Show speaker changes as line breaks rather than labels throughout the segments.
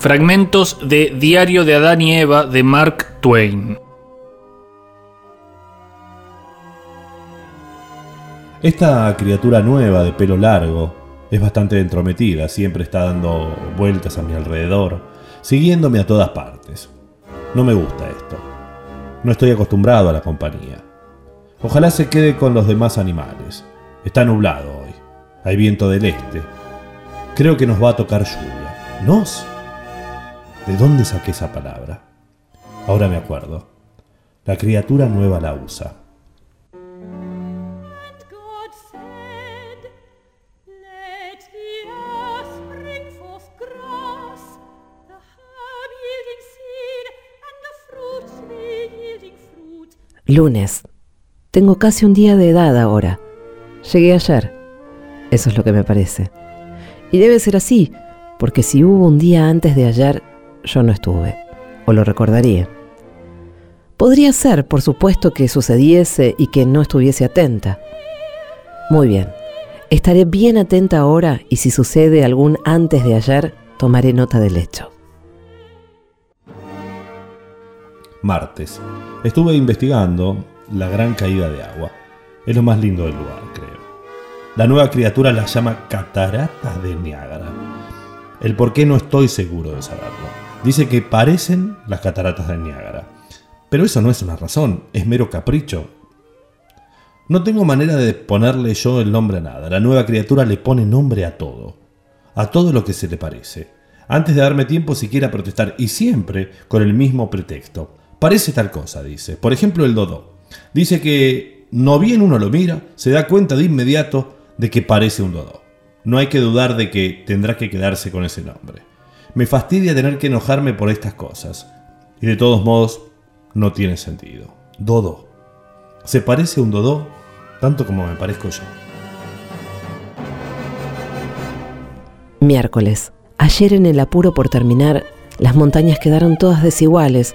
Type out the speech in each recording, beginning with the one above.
Fragmentos de Diario de Adán y Eva de Mark Twain.
Esta criatura nueva de pelo largo es bastante entrometida, siempre está dando vueltas a mi alrededor, siguiéndome a todas partes. No me gusta esto. No estoy acostumbrado a la compañía. Ojalá se quede con los demás animales. Está nublado hoy. Hay viento del este. Creo que nos va a tocar lluvia. ¿Nos? ¿De dónde saqué esa palabra? Ahora me acuerdo. La criatura nueva la usa.
Lunes. Tengo casi un día de edad ahora. Llegué ayer. Eso es lo que me parece. Y debe ser así, porque si hubo un día antes de ayer, yo no estuve. O lo recordaría. Podría ser, por supuesto, que sucediese y que no estuviese atenta. Muy bien. Estaré bien atenta ahora y si sucede algún antes de ayer, tomaré nota del hecho.
Martes. Estuve investigando la gran caída de agua. Es lo más lindo del lugar, creo. La nueva criatura la llama cataratas de Niágara. El por qué no estoy seguro de saberlo. Dice que parecen las cataratas de Niágara. Pero eso no es una razón, es mero capricho. No tengo manera de ponerle yo el nombre a nada. La nueva criatura le pone nombre a todo. A todo lo que se le parece. Antes de darme tiempo siquiera a protestar y siempre con el mismo pretexto. Parece tal cosa, dice. Por ejemplo, el dodo. Dice que no bien uno lo mira, se da cuenta de inmediato de que parece un dodo. No hay que dudar de que tendrá que quedarse con ese nombre. Me fastidia tener que enojarme por estas cosas. Y de todos modos, no tiene sentido. Dodo. Se parece a un dodo tanto como me parezco yo.
Miércoles. Ayer en el apuro por terminar, las montañas quedaron todas desiguales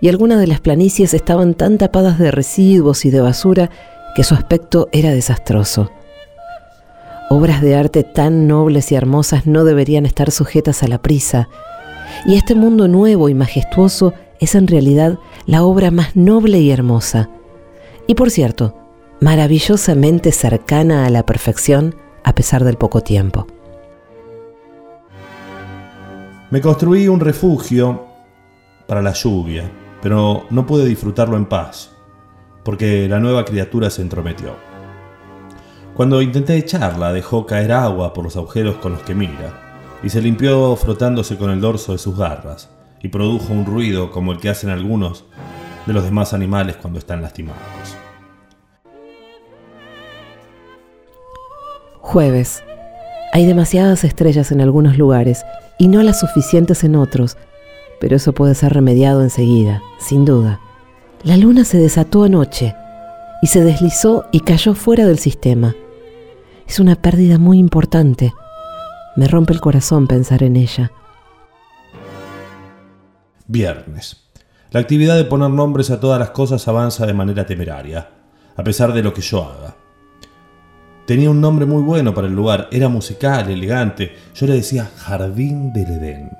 y algunas de las planicies estaban tan tapadas de residuos y de basura que su aspecto era desastroso. Obras de arte tan nobles y hermosas no deberían estar sujetas a la prisa, y este mundo nuevo y majestuoso es en realidad la obra más noble y hermosa, y por cierto, maravillosamente cercana a la perfección a pesar del poco tiempo.
Me construí un refugio para la lluvia, pero no pude disfrutarlo en paz, porque la nueva criatura se entrometió. Cuando intenté echarla, dejó caer agua por los agujeros con los que mira, y se limpió frotándose con el dorso de sus garras, y produjo un ruido como el que hacen algunos de los demás animales cuando están lastimados.
Jueves. Hay demasiadas estrellas en algunos lugares y no las suficientes en otros pero eso puede ser remediado enseguida, sin duda. La luna se desató anoche y se deslizó y cayó fuera del sistema. Es una pérdida muy importante. Me rompe el corazón pensar en ella.
Viernes. La actividad de poner nombres a todas las cosas avanza de manera temeraria, a pesar de lo que yo haga. Tenía un nombre muy bueno para el lugar, era musical, elegante. Yo le decía Jardín del Edén.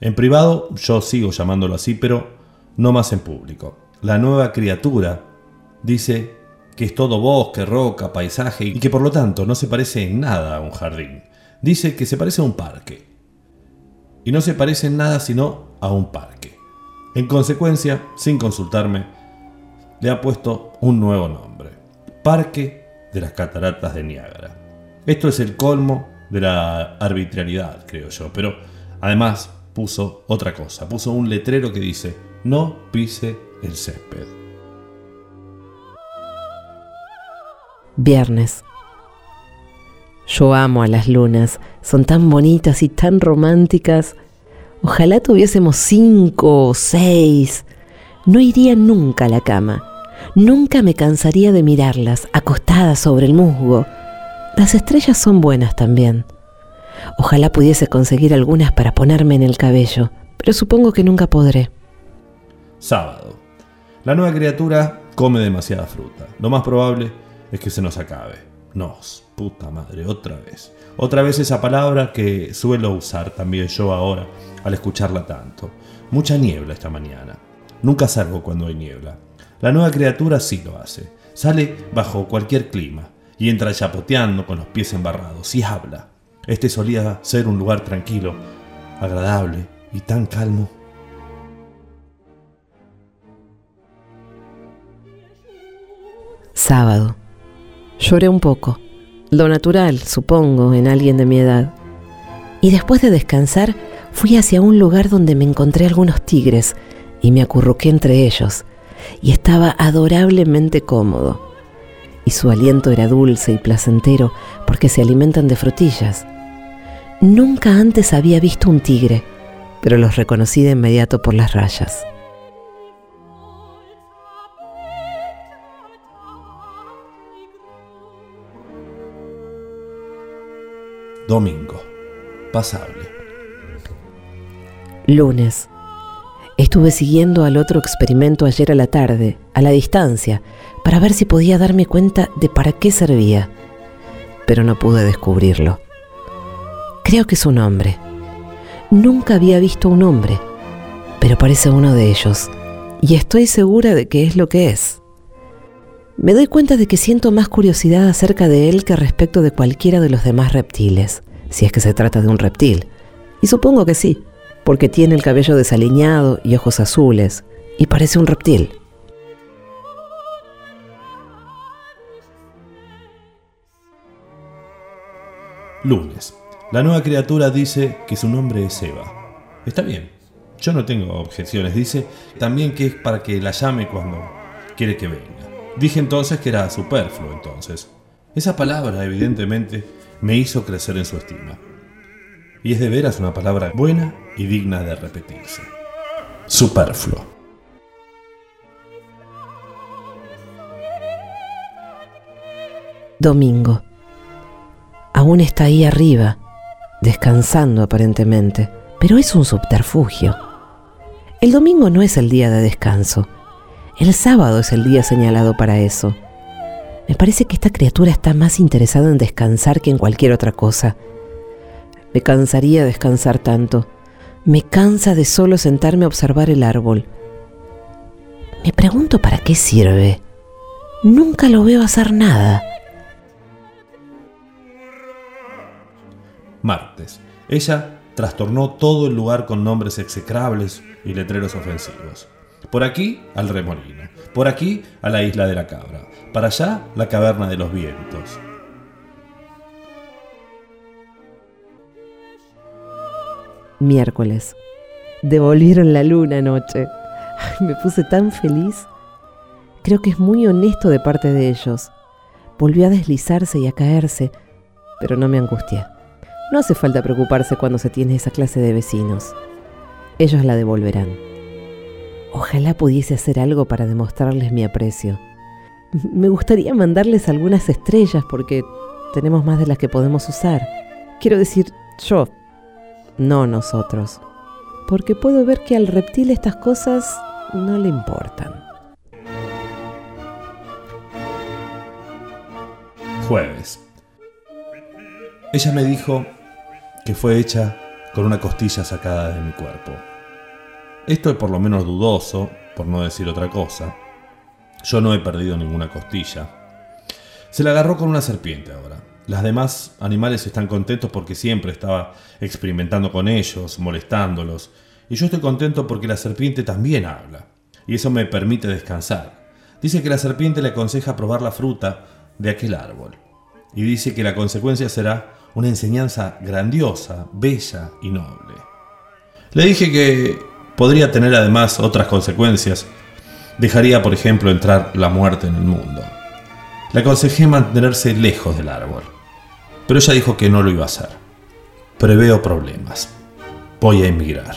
En privado yo sigo llamándolo así, pero no más en público. La nueva criatura dice que es todo bosque, roca, paisaje y que por lo tanto no se parece en nada a un jardín. Dice que se parece a un parque. Y no se parece en nada sino a un parque. En consecuencia, sin consultarme, le ha puesto un nuevo nombre. Parque de las Cataratas de Niágara. Esto es el colmo de la arbitrariedad, creo yo, pero además puso otra cosa, puso un letrero que dice, no pise el césped.
Viernes. Yo amo a las lunas, son tan bonitas y tan románticas. Ojalá tuviésemos cinco o seis. No iría nunca a la cama. Nunca me cansaría de mirarlas, acostadas sobre el musgo. Las estrellas son buenas también. Ojalá pudiese conseguir algunas para ponerme en el cabello, pero supongo que nunca podré.
Sábado. La nueva criatura come demasiada fruta. Lo más probable es que se nos acabe. Nos. Puta madre, otra vez. Otra vez esa palabra que suelo usar también yo ahora al escucharla tanto. Mucha niebla esta mañana. Nunca salgo cuando hay niebla. La nueva criatura sí lo hace. Sale bajo cualquier clima y entra chapoteando con los pies embarrados y habla. Este solía ser un lugar tranquilo, agradable y tan calmo.
Sábado. Lloré un poco, lo natural, supongo, en alguien de mi edad. Y después de descansar, fui hacia un lugar donde me encontré algunos tigres y me acurruqué entre ellos, y estaba adorablemente cómodo. Y su aliento era dulce y placentero porque se alimentan de frutillas. Nunca antes había visto un tigre, pero los reconocí de inmediato por las rayas.
Domingo. Pasable.
Lunes. Estuve siguiendo al otro experimento ayer a la tarde, a la distancia, para ver si podía darme cuenta de para qué servía, pero no pude descubrirlo. Creo que es un hombre. Nunca había visto un hombre, pero parece uno de ellos, y estoy segura de que es lo que es. Me doy cuenta de que siento más curiosidad acerca de él que respecto de cualquiera de los demás reptiles, si es que se trata de un reptil, y supongo que sí porque tiene el cabello desaliñado y ojos azules, y parece un reptil.
Lunes. La nueva criatura dice que su nombre es Eva. Está bien, yo no tengo objeciones. Dice también que es para que la llame cuando quiere que venga. Dije entonces que era superfluo entonces. Esa palabra evidentemente me hizo crecer en su estima y es de veras una palabra buena y digna de repetirse. Superfluo.
Domingo. Aún está ahí arriba, descansando aparentemente, pero es un subterfugio. El domingo no es el día de descanso. El sábado es el día señalado para eso. Me parece que esta criatura está más interesada en descansar que en cualquier otra cosa me cansaría descansar tanto. Me cansa de solo sentarme a observar el árbol. Me pregunto para qué sirve. Nunca lo veo hacer nada.
Martes. Ella trastornó todo el lugar con nombres execrables y letreros ofensivos. Por aquí al remolino, por aquí a la isla de la cabra, para allá la caverna de los vientos,
Miércoles. Devolvieron la luna anoche. me puse tan feliz. Creo que es muy honesto de parte de ellos. Volvió a deslizarse y a caerse, pero no me angustié. No hace falta preocuparse cuando se tiene esa clase de vecinos. Ellos la devolverán. Ojalá pudiese hacer algo para demostrarles mi aprecio. Me gustaría mandarles algunas estrellas porque tenemos más de las que podemos usar. Quiero decir, yo, no nosotros, porque puedo ver que al reptil estas cosas no le importan.
Jueves. Ella me dijo que fue hecha con una costilla sacada de mi cuerpo. Esto es por lo menos dudoso, por no decir otra cosa. Yo no he perdido ninguna costilla. Se la agarró con una serpiente ahora. Las demás animales están contentos porque siempre estaba experimentando con ellos, molestándolos. Y yo estoy contento porque la serpiente también habla. Y eso me permite descansar. Dice que la serpiente le aconseja probar la fruta de aquel árbol. Y dice que la consecuencia será una enseñanza grandiosa, bella y noble. Le dije que podría tener además otras consecuencias. Dejaría, por ejemplo, entrar la muerte en el mundo. Le aconsejé mantenerse lejos del árbol pero ella dijo que no lo iba a hacer. Preveo problemas. Voy a emigrar.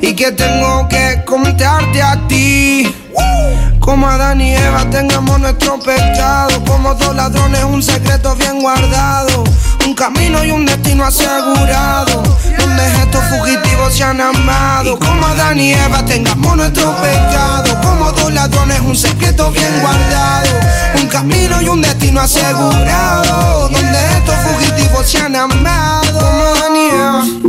y que tengo que contarte a ti. Como Adán y Eva tengamos nuestro pecado. Como dos ladrones, un secreto bien guardado. Un camino y un destino asegurado. Donde estos fugitivos se han amado. Como Adán y Eva tengamos nuestro pecado. Como dos ladrones, un secreto bien guardado. Un camino y un destino asegurado. Donde estos fugitivos se han amado. Como Adán Eva.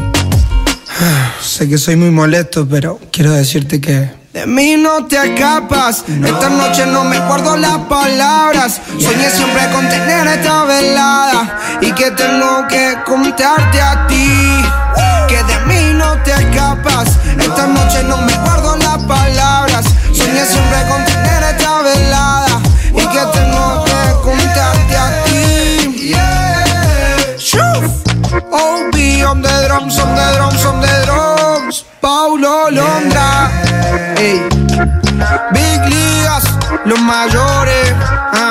Sé que soy muy molesto, pero quiero decirte que de mí no te escapas. Esta noche no me guardo las palabras. Soñé siempre con tener esta velada. Y que tengo que contarte a ti. Que de mí no te escapas. Esta noche no me guardo las palabras. Soñé siempre con tener esta velada. Y que tengo que contarte a ti. Yeah. OB on the drums, on the drums, Big Ligas, los mayores. Ah,